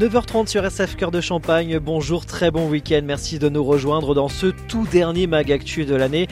9h30 sur SF Cœur de Champagne. Bonjour, très bon week-end. Merci de nous rejoindre dans ce tout dernier mag actu de l'année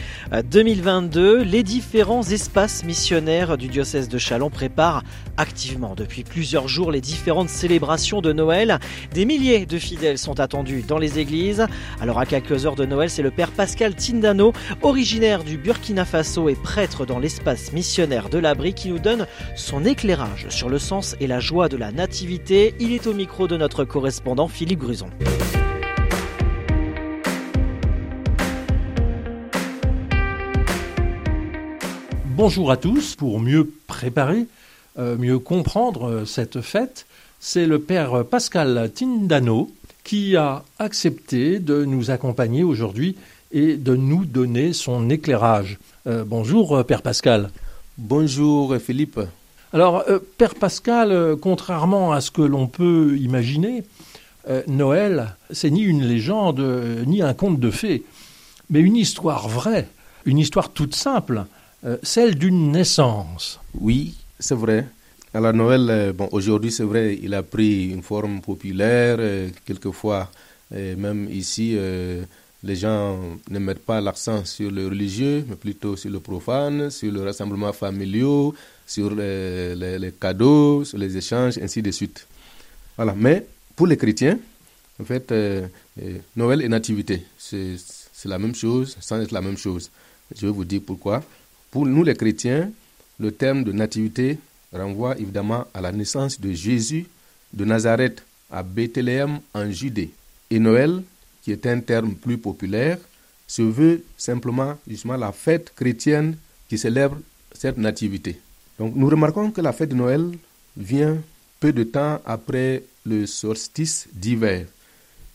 2022. Les différents espaces missionnaires du diocèse de Chalon préparent activement depuis plusieurs jours les différentes célébrations de Noël. Des milliers de fidèles sont attendus dans les églises. Alors à quelques heures de Noël, c'est le père Pascal Tindano, originaire du Burkina Faso et prêtre dans l'espace missionnaire de l'abri qui nous donne son éclairage sur le sens et la joie de la nativité. Il est au micro de notre correspondant Philippe Gruson. Bonjour à tous. Pour mieux préparer, euh, mieux comprendre euh, cette fête, c'est le père Pascal Tindano qui a accepté de nous accompagner aujourd'hui et de nous donner son éclairage. Euh, bonjour, père Pascal. Bonjour, Philippe. Alors, euh, Père Pascal, euh, contrairement à ce que l'on peut imaginer, euh, Noël, c'est ni une légende, ni un conte de fées, mais une histoire vraie, une histoire toute simple, celle d'une naissance. Oui, c'est vrai. Alors Noël, bon, aujourd'hui c'est vrai, il a pris une forme populaire, quelquefois, même ici, les gens ne mettent pas l'accent sur le religieux, mais plutôt sur le profane, sur le rassemblement familial, sur les, cadeaux, sur les échanges, ainsi de suite. Voilà. Mais pour les chrétiens, en fait, euh, euh, Noël et Nativité, c'est la même chose sans être la même chose. Je vais vous dire pourquoi. Pour nous les chrétiens, le terme de Nativité renvoie évidemment à la naissance de Jésus de Nazareth à Bethléem en Judée. Et Noël, qui est un terme plus populaire, se veut simplement justement la fête chrétienne qui célèbre cette nativité. Donc nous remarquons que la fête de Noël vient peu de temps après le solstice d'hiver,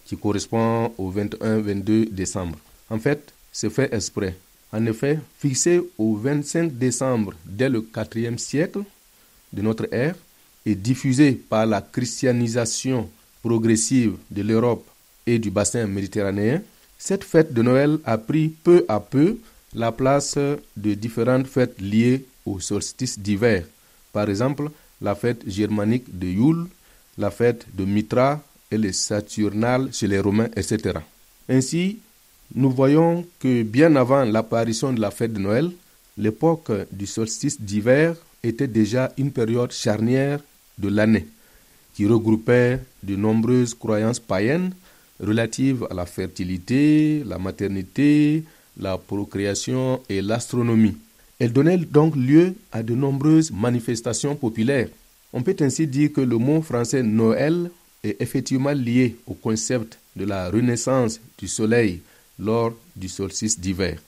qui correspond au 21-22 décembre. En fait, c'est fait exprès. En effet, fixé au 25 décembre dès le IVe siècle de notre ère et diffusé par la christianisation progressive de l'Europe et du bassin méditerranéen, cette fête de Noël a pris peu à peu la place de différentes fêtes liées au solstice d'hiver. Par exemple, la fête germanique de Yule, la fête de Mitra et les Saturnales chez les Romains, etc. Ainsi, nous voyons que bien avant l'apparition de la fête de Noël, l'époque du solstice d'hiver était déjà une période charnière de l'année, qui regroupait de nombreuses croyances païennes relatives à la fertilité, la maternité, la procréation et l'astronomie. Elle donnait donc lieu à de nombreuses manifestations populaires. On peut ainsi dire que le mot français Noël est effectivement lié au concept de la renaissance du soleil lors du solstice d'hiver.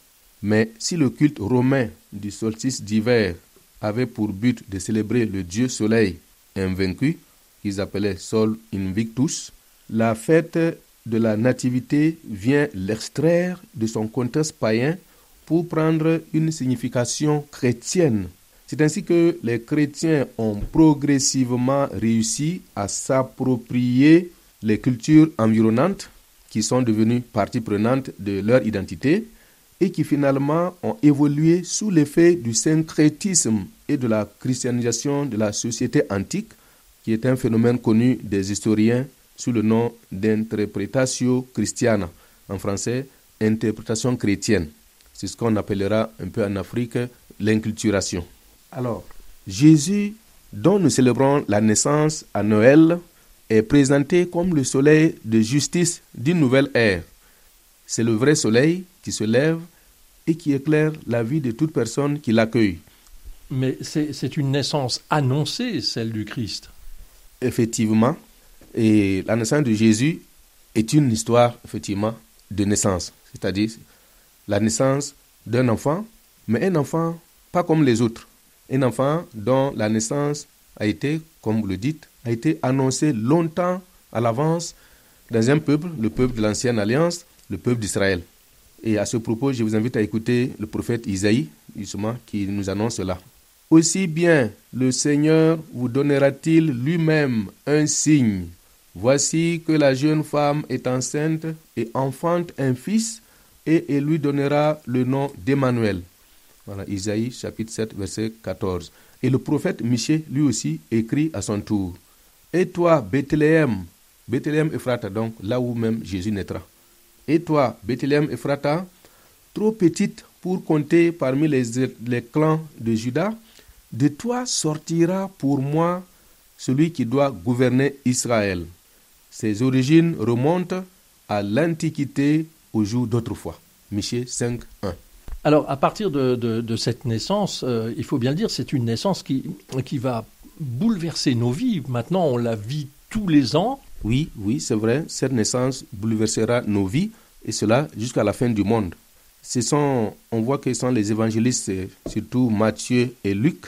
Mais si le culte romain du solstice d'hiver avait pour but de célébrer le dieu soleil invaincu, qu'ils appelaient Sol Invictus, la fête de la Nativité vient l'extraire de son contexte païen pour prendre une signification chrétienne. C'est ainsi que les chrétiens ont progressivement réussi à s'approprier les cultures environnantes qui sont devenues partie prenante de leur identité et qui finalement ont évolué sous l'effet du syncrétisme et de la christianisation de la société antique, qui est un phénomène connu des historiens sous le nom d'interpretatio christiana, en français interprétation chrétienne. C'est ce qu'on appellera un peu en Afrique l'inculturation. Alors, Jésus, dont nous célébrons la naissance à Noël, est présenté comme le soleil de justice d'une nouvelle ère. C'est le vrai soleil qui se lève et qui éclaire la vie de toute personne qui l'accueille. Mais c'est une naissance annoncée, celle du Christ. Effectivement. Et la naissance de Jésus est une histoire, effectivement, de naissance. C'est-à-dire, la naissance d'un enfant, mais un enfant pas comme les autres. Un enfant dont la naissance a été, comme vous le dites, a été annoncée longtemps à l'avance dans un peuple, le peuple de l'ancienne alliance, le peuple d'Israël. Et à ce propos, je vous invite à écouter le prophète Isaïe, justement, qui nous annonce cela. Aussi bien le Seigneur vous donnera-t-il lui-même un signe. Voici que la jeune femme est enceinte et enfante un fils, et elle lui donnera le nom d'Emmanuel. Voilà, Isaïe chapitre 7, verset 14. Et le prophète Michée, lui aussi, écrit à son tour. Et toi, Bethléem, Bethléem Ephrata, donc là où même Jésus naîtra. Et toi, Bethléem Ephrata, trop petite pour compter parmi les, les clans de Judas, de toi sortira pour moi celui qui doit gouverner Israël. Ses origines remontent à l'Antiquité, au jour d'autrefois. Michée 5, 1. Alors, à partir de, cette naissance, euh, il faut bien le dire, c'est une naissance qui, qui va bouleverser nos vies. Maintenant, on la vit tous les ans. Oui, oui, c'est vrai. Cette naissance bouleversera nos vies, et cela jusqu'à la fin du monde. Ce sont, on voit que ce sont les évangélistes, surtout Matthieu et Luc,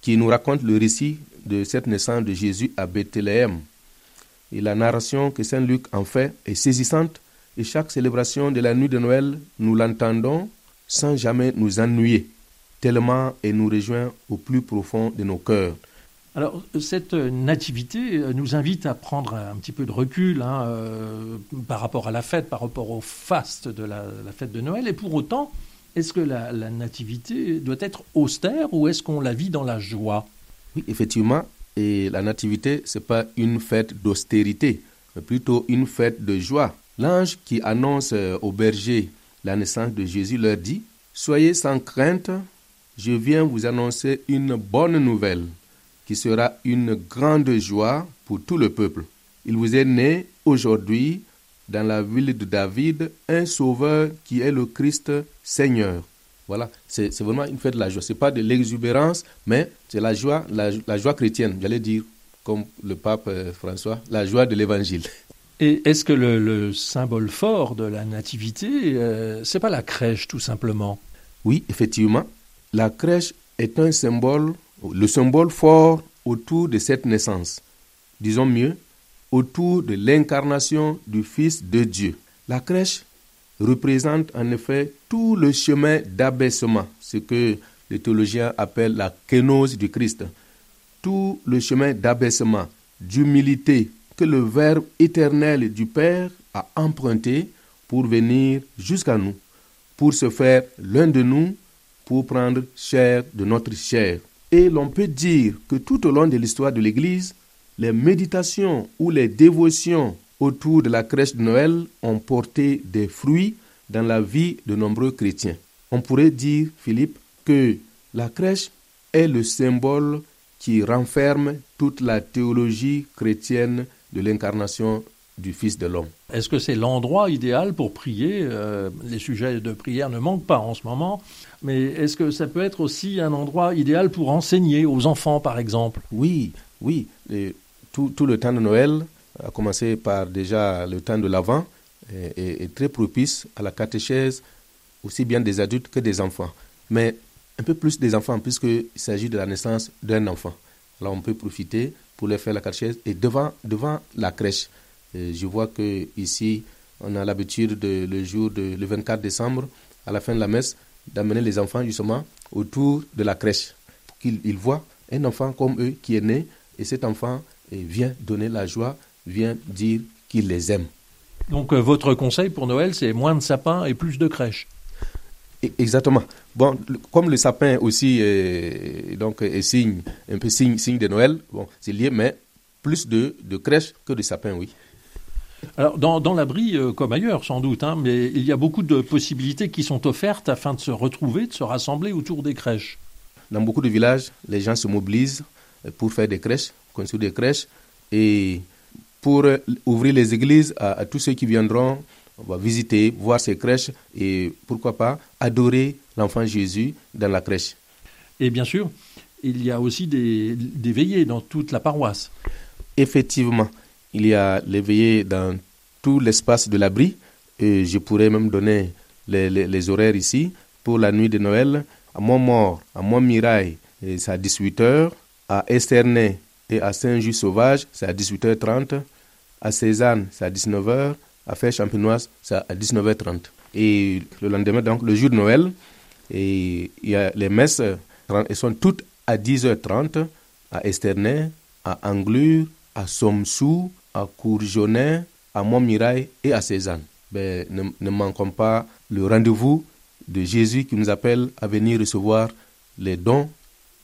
qui nous racontent le récit de cette naissance de Jésus à Bethléem. Et la narration que Saint Luc en fait est saisissante et chaque célébration de la nuit de Noël, nous l'entendons sans jamais nous ennuyer, tellement elle nous rejoint au plus profond de nos cœurs. Alors, cette nativité nous invite à prendre un petit peu de recul hein, euh, par rapport à la fête, par rapport au faste de la, fête de Noël. Et pour autant, est-ce que la, la, nativité doit être austère ou est-ce qu'on la vit dans la joie? Oui, effectivement. Et la nativité, ce n'est pas une fête d'austérité, mais plutôt une fête de joie. L'ange qui annonce euh, aux bergers la naissance de Jésus leur dit, Soyez sans crainte, je viens vous annoncer une bonne nouvelle qui sera une grande joie pour tout le peuple. Il vous est né aujourd'hui dans la ville de David un sauveur qui est le Christ Seigneur. Voilà, c'est vraiment une fête de la joie. Ce n'est pas de l'exubérance, mais c'est la joie, la joie chrétienne, j'allais dire, comme le pape euh, François, la joie de l'évangile. Et est-ce que le, symbole fort de la nativité, euh, c'est pas la crèche tout simplement? Oui, effectivement, la crèche est un symbole, le symbole fort autour de cette naissance. Disons mieux, autour de l'incarnation du Fils de Dieu. La crèche représente en effet tout le chemin d'abaissement, ce que les théologiens appellent la kénose du Christ. Tout le chemin d'abaissement, d'humilité, que le Verbe éternel du Père a emprunté pour venir jusqu'à nous, pour se faire l'un de nous, pour prendre chair de notre chair. Et l'on peut dire que tout au long de l'histoire de l'Église, les méditations ou les dévotions autour de la crèche de Noël ont porté des fruits dans la vie de nombreux chrétiens. On pourrait dire, Philippe, que la crèche est le symbole qui renferme toute la théologie chrétienne de l'incarnation du Fils de l'homme. Est-ce que c'est l'endroit idéal pour prier? Euh, Les sujets de prière ne manquent pas en ce moment, mais est-ce que ça peut être aussi un endroit idéal pour enseigner aux enfants, par exemple? Oui, oui. tout, le temps de Noël, à commencer par déjà le temps de l'Avent, est, très propice à la catéchèse, aussi bien des adultes que des enfants. Mais un peu plus des enfants, puisqu'il s'agit de la naissance d'un enfant. Là, on peut profiter pour les faire la catéchèse et devant, devant la crèche. je vois que ici, on a l'habitude de, le jour de, le 24 décembre, à la fin de la messe, d'amener les enfants justement autour de la crèche pour qu'ils voient un enfant comme eux qui est né et cet enfant vient donner la joie, vient dire qu'il les aime. Donc euh, votre conseil pour Noël, c'est moins de sapins et plus de crèches. E, exactement. Bon, comme le sapin aussi est, donc, est signe, un peu signe, signe de Noël, bon, c'est lié, mais plus de, de crèches que de sapins, oui. Alors, dans, dans l'abri, euh, comme ailleurs sans doute, hein, mais il y a beaucoup de possibilités qui sont offertes afin de se retrouver, de se rassembler autour des crèches. Dans beaucoup de villages, les gens se mobilisent pour faire des crèches, construire des crèches, et pour ouvrir les églises à, à tous ceux qui viendront on va visiter, voir ces crèches et pourquoi pas adorer l'enfant Jésus dans la crèche. Et bien sûr, il y a aussi des, veillées dans toute la paroisse. Effectivement, il y a les veillées dans tout l'espace de l'abri et je pourrais même donner les, horaires ici pour la nuit de Noël. À Montmort, à Montmirail, c'est à 18h. À Esternay et à Saint-Just-Sauvage, c'est à 18h30. À Cézanne, c'est à 19h à faire champenoise, c'est à 19h30. Et le lendemain, donc le jour de Noël, et il y a les messes elles sont toutes à 10h30 à Esternay, à Anglure, à Somsou, à Courjonnet, à Montmirail et à Cézanne. Ben, ne, ne manquons pas le rendez-vous de Jésus qui nous appelle à venir recevoir les dons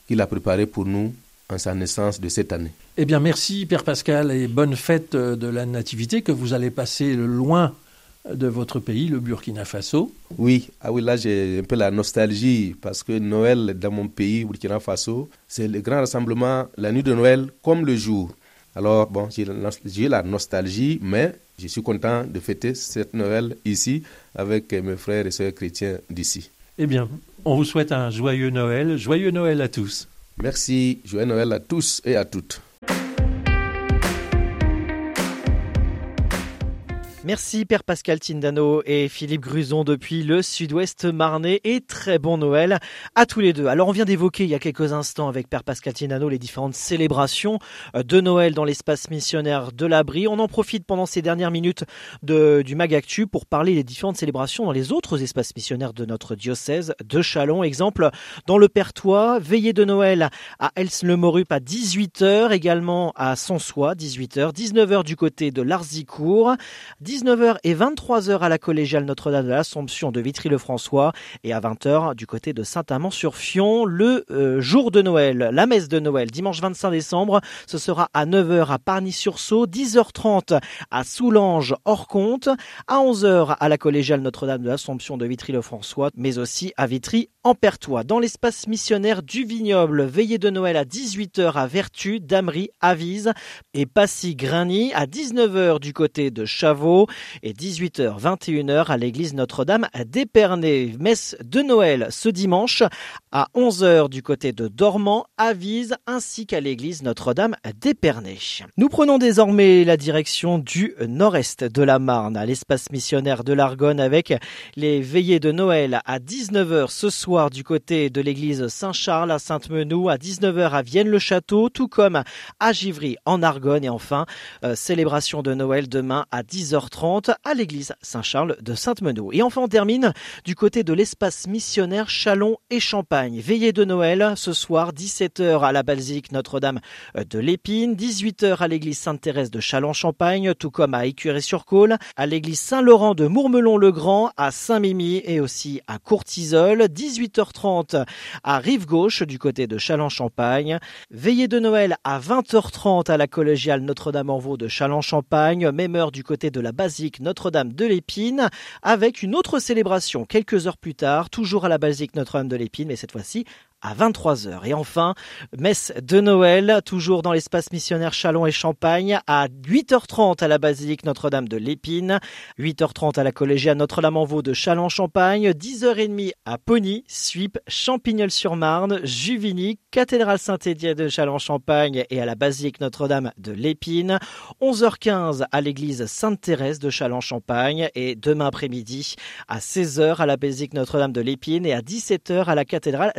qu'il a préparés pour nous en sa naissance de cette année. Eh bien, merci Père Pascal et bonne fête de la Nativité que vous allez passer loin de votre pays, le Burkina Faso. Oui, ah oui là j'ai un peu la nostalgie parce que Noël dans mon pays, Burkina Faso, c'est le grand rassemblement la nuit de Noël comme le jour. Alors bon, j'ai la nostalgie, mais je suis content de fêter cette Noël ici avec mes frères et sœurs chrétiens d'ici. Eh bien, on vous souhaite un joyeux Noël, joyeux Noël à tous. Merci, joyeux Noël à tous et à toutes. Merci Père Pascal Tindano et Philippe Gruson depuis le sud-ouest marnais et très bon Noël à tous les deux. Alors on vient d'évoquer il y a quelques instants avec Père Pascal Tindano les différentes célébrations euh, de Noël dans l'espace missionnaire de l'Abri. On en profite pendant ces dernières minutes du Magactu pour parler des différentes célébrations dans les autres espaces missionnaires de notre diocèse de Chalon. Exemple, dans le Pertois, veillée de Noël à Els-le-Morup à 18h, également à Sansois, 18h, 19h du côté de Larzicourt, 19h et 23h à la collégiale Notre-Dame de l'Assomption de Vitry-le-François et à 20h du côté de Saint-Amand-sur-Fion le euh, jour de Noël, la messe de Noël, dimanche 25 décembre. Ce sera à 9h à Parny-sur-Sault, 10h30 à Soulanges hors à 11h à la collégiale Notre-Dame de l'Assomption de Vitry-le-François, mais aussi à Vitry en Pertois. Dans l'espace missionnaire du vignoble, veillée de Noël à 18h à Vertu, Damery, Avise et Passy-Grigny à 19h du côté de Chavaux et 18h, 21h à l'église Notre-Dame d'Épernay. Messe de Noël ce dimanche à 11h du côté de Dormant, Avise ainsi qu'à l'église Notre-Dame d'Épernay. Nous prenons désormais la direction du nord-est de la Marne, à l'espace missionnaire de l'Argonne avec les veillées de Noël à 19h ce soir du côté de l'église Saint-Charles à Sainte-Menou, à 19h à Vienne-le-Château, tout comme à Givry en Argonne et enfin euh, célébration de Noël demain à 10h 30 à l'église Saint-Charles de Sainte-Meneau. Et enfin, on termine du côté de l'espace missionnaire Chalon et Champagne. Veillée de Noël ce soir, 17h à la basilique Notre-Dame de l'Épine, 18h à l'église Sainte-Thérèse de Chalon-Champagne, tout comme à Écurie-sur-Côle, à l'église Saint-Laurent de Mourmelon-le-Grand, à Saint-Mimi et aussi à Courtisol, 18h30 à Rive-Gauche du côté de Chalon-Champagne. Veillée de Noël à 20h30 à la collégiale Notre-Dame-en-Vaux de Chalon-Champagne, même heure du côté de la Notre-Dame de l'Épine, avec une autre célébration quelques heures plus tard, toujours à la basilique Notre-Dame de l'Épine, mais cette fois-ci à 23h. Et enfin, messe de Noël, toujours dans l'espace missionnaire Chalon et Champagne, à 8h30 à la basilique Notre-Dame de l'Épine, 8h30 à la collégiale Notre-Dame-en-Vaux de Chalon-Champagne, 10h30 à Pony, Suip, Champignol-sur-Marne, Juvigny, cathédrale Saint-Étienne de Chalon-Champagne et à la basilique Notre-Dame de l'Épine, 11h15 à l'église Sainte-Thérèse de Chalon-Champagne et demain après-midi à 16h à la basilique Notre-Dame de l'Épine et à 17h à la cathédrale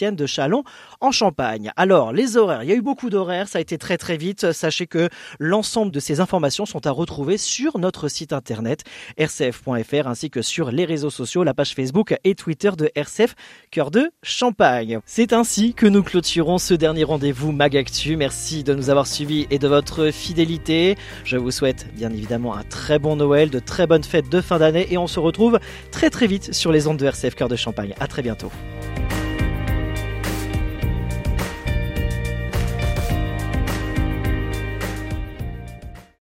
De Chalon en Champagne. Alors, les horaires, il y a eu beaucoup d'horaires, ça a été très très vite. Sachez que l'ensemble de ces informations sont à retrouver sur notre site internet rcf.fr ainsi que sur les réseaux sociaux, la page Facebook et Twitter de RCF Cœur de Champagne. C'est ainsi que nous clôturons ce dernier rendez-vous Magactu. Merci de nous avoir suivis et de votre fidélité. Je vous souhaite bien évidemment un très bon Noël, de très bonnes fêtes de fin d'année et on se retrouve très très vite sur les ondes de RCF Cœur de Champagne. À très bientôt.